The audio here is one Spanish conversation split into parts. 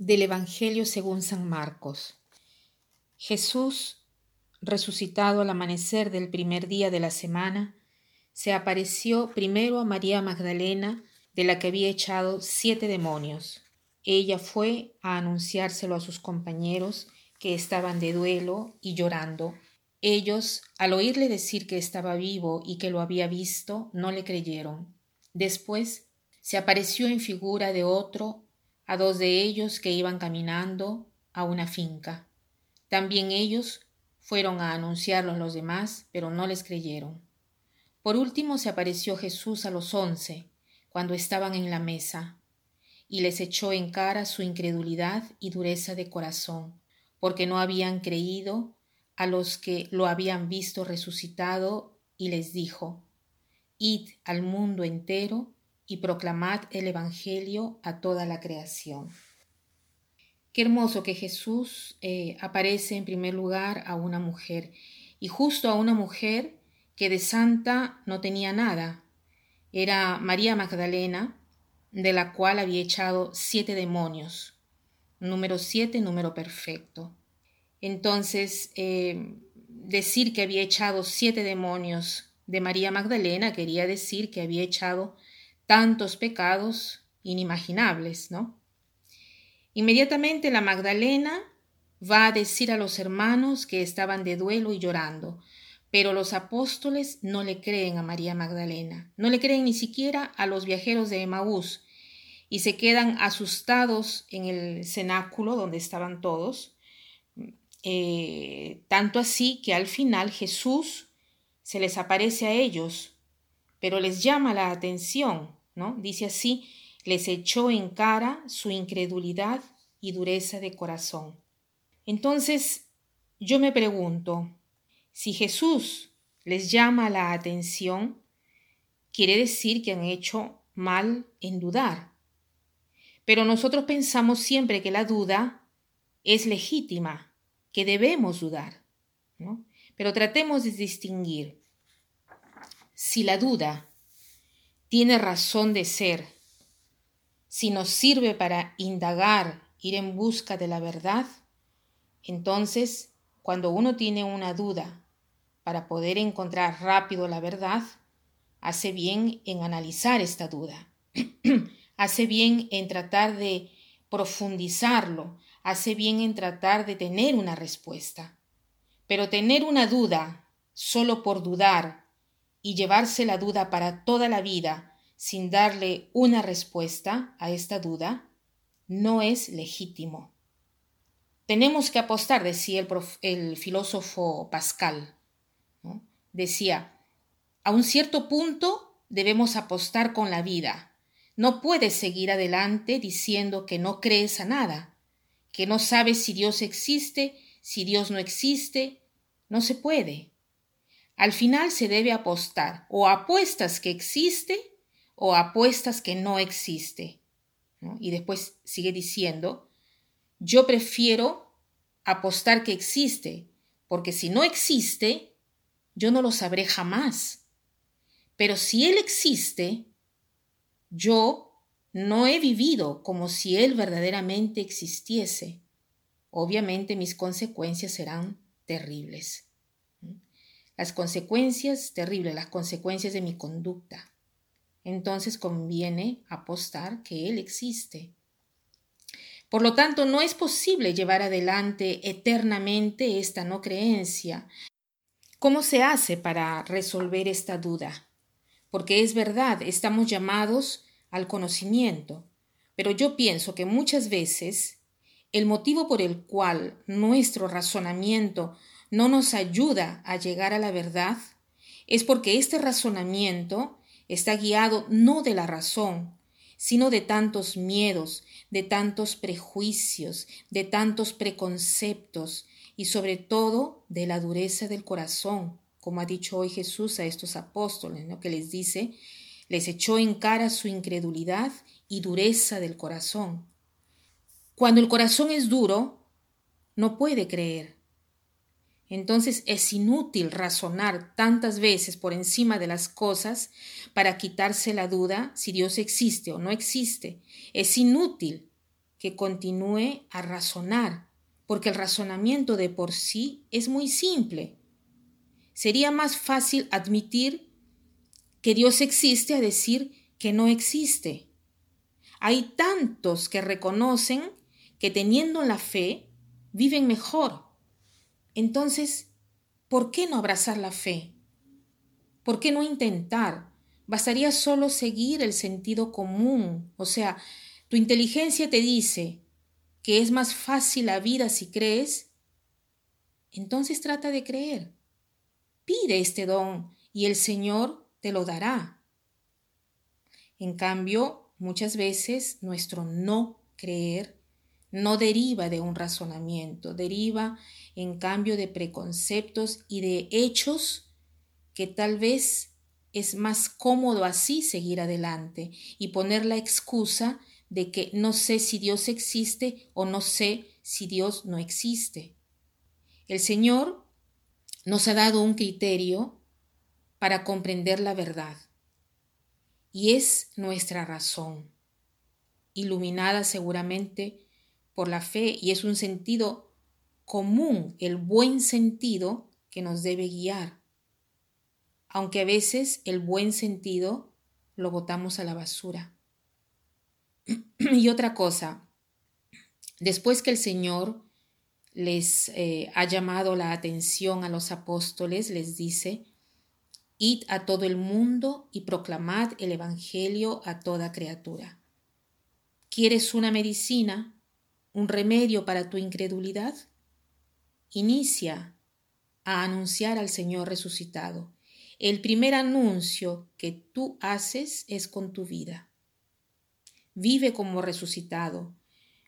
Del Evangelio según San Marcos. Jesús, resucitado al amanecer del primer día de la semana, se apareció primero a María Magdalena, de la que había echado siete demonios. Ella fue a anunciárselo a sus compañeros, que estaban de duelo y llorando. Ellos, al oírle decir que estaba vivo y que lo había visto, no le creyeron. Después se apareció en figura de otro a dos de ellos que iban caminando a una finca. También ellos fueron a anunciarlo a los demás, pero no les creyeron. Por último se apareció Jesús a los once, cuando estaban en la mesa, y les echó en cara su incredulidad y dureza de corazón, porque no habían creído a los que lo habían visto resucitado, y les dijo, Id al mundo entero y proclamad el Evangelio a toda la creación. Qué hermoso que Jesús eh, aparece en primer lugar a una mujer, y justo a una mujer que de santa no tenía nada. Era María Magdalena, de la cual había echado siete demonios. Número siete, número perfecto. Entonces, eh, decir que había echado siete demonios de María Magdalena quería decir que había echado tantos pecados inimaginables, ¿no? Inmediatamente la Magdalena va a decir a los hermanos que estaban de duelo y llorando, pero los apóstoles no le creen a María Magdalena, no le creen ni siquiera a los viajeros de Emaús, y se quedan asustados en el cenáculo donde estaban todos, eh, tanto así que al final Jesús se les aparece a ellos, pero les llama la atención Dice así, les echó en cara su incredulidad y dureza de corazón. Entonces, yo me pregunto, si Jesús les llama la atención, quiere decir que han hecho mal en dudar. Pero nosotros pensamos siempre que la duda es legítima, que debemos dudar. Pero tratemos de distinguir. Si la duda tiene razón de ser, si nos sirve para indagar, ir en busca de la verdad, entonces cuando uno tiene una duda para poder encontrar rápido la verdad, hace bien en analizar esta duda, hace bien en tratar de profundizarlo, hace bien en tratar de tener una respuesta. Pero tener una duda solo por dudar y llevarse la duda para toda la vida sin darle una respuesta a esta duda no es legítimo. Tenemos que apostar, decía el, filósofo Pascal. Decía, a un cierto punto debemos apostar con la vida. No puedes seguir adelante diciendo que no crees a nada, que no sabes si Dios existe, si Dios no existe. No se puede. Al final se debe apostar o apuestas que existe o apuestas que no existe. Y después sigue diciendo, yo prefiero apostar que existe, porque si no existe, yo no lo sabré jamás. Pero si Él existe, yo no he vivido como si Él verdaderamente existiese. Obviamente mis consecuencias serán terribles las consecuencias terribles, las consecuencias de mi conducta. Entonces conviene apostar que Él existe. Por lo tanto, no es posible llevar adelante eternamente esta no creencia. ¿Cómo se hace para resolver esta duda? Porque es verdad, estamos llamados al conocimiento, pero yo pienso que muchas veces el motivo por el cual nuestro razonamiento no nos ayuda a llegar a la verdad es porque este razonamiento está guiado no de la razón, sino de tantos miedos, de tantos prejuicios, de tantos preconceptos y sobre todo de la dureza del corazón, como ha dicho hoy Jesús a estos apóstoles, ¿no? que les dice, les echó en cara su incredulidad y dureza del corazón. Cuando el corazón es duro, no puede creer, entonces es inútil razonar tantas veces por encima de las cosas para quitarse la duda si Dios existe o no existe. Es inútil. que continúe a razonar, porque el razonamiento de por sí es muy simple. Sería más fácil admitir que Dios existe a decir que no existe. Hay tantos que reconocen que teniendo la fe viven mejor. Entonces, ¿por qué no abrazar la fe? ¿Por qué no intentar? Bastaría solo seguir el sentido común. O sea, tu inteligencia te dice que es más fácil la vida si crees. Entonces trata de creer. Pide este don y el Señor te lo dará. En cambio, muchas veces nuestro no creer no deriva de un razonamiento, deriva en cambio de preconceptos y de hechos que tal vez es más cómodo así seguir adelante y poner la excusa de que no sé si Dios existe o no sé si Dios no existe. El Señor nos ha dado un criterio para comprender la verdad y es nuestra razón, iluminada seguramente por la fe y es un sentido común, el buen sentido que nos debe guiar. Aunque a veces el buen sentido lo botamos a la basura. y otra cosa, después que el Señor les eh, ha llamado la atención a los apóstoles, les dice, Id a todo el mundo y proclamad el Evangelio a toda criatura. ¿Quieres una medicina? Un remedio para tu incredulidad? Inicia a anunciar al Señor resucitado. El primer anuncio que tú haces es con tu vida. Vive como resucitado.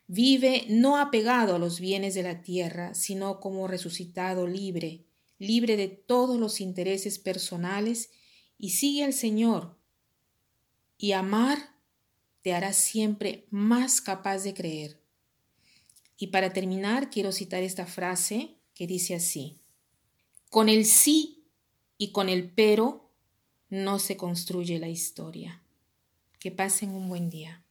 Vive no apegado a los bienes de la tierra, sino como resucitado libre, libre de todos los intereses personales y sigue al Señor. Y amar te hará siempre más capaz de creer. Y para terminar, quiero citar esta frase que dice así, con el sí y con el pero no se construye la historia. Que pasen un buen día.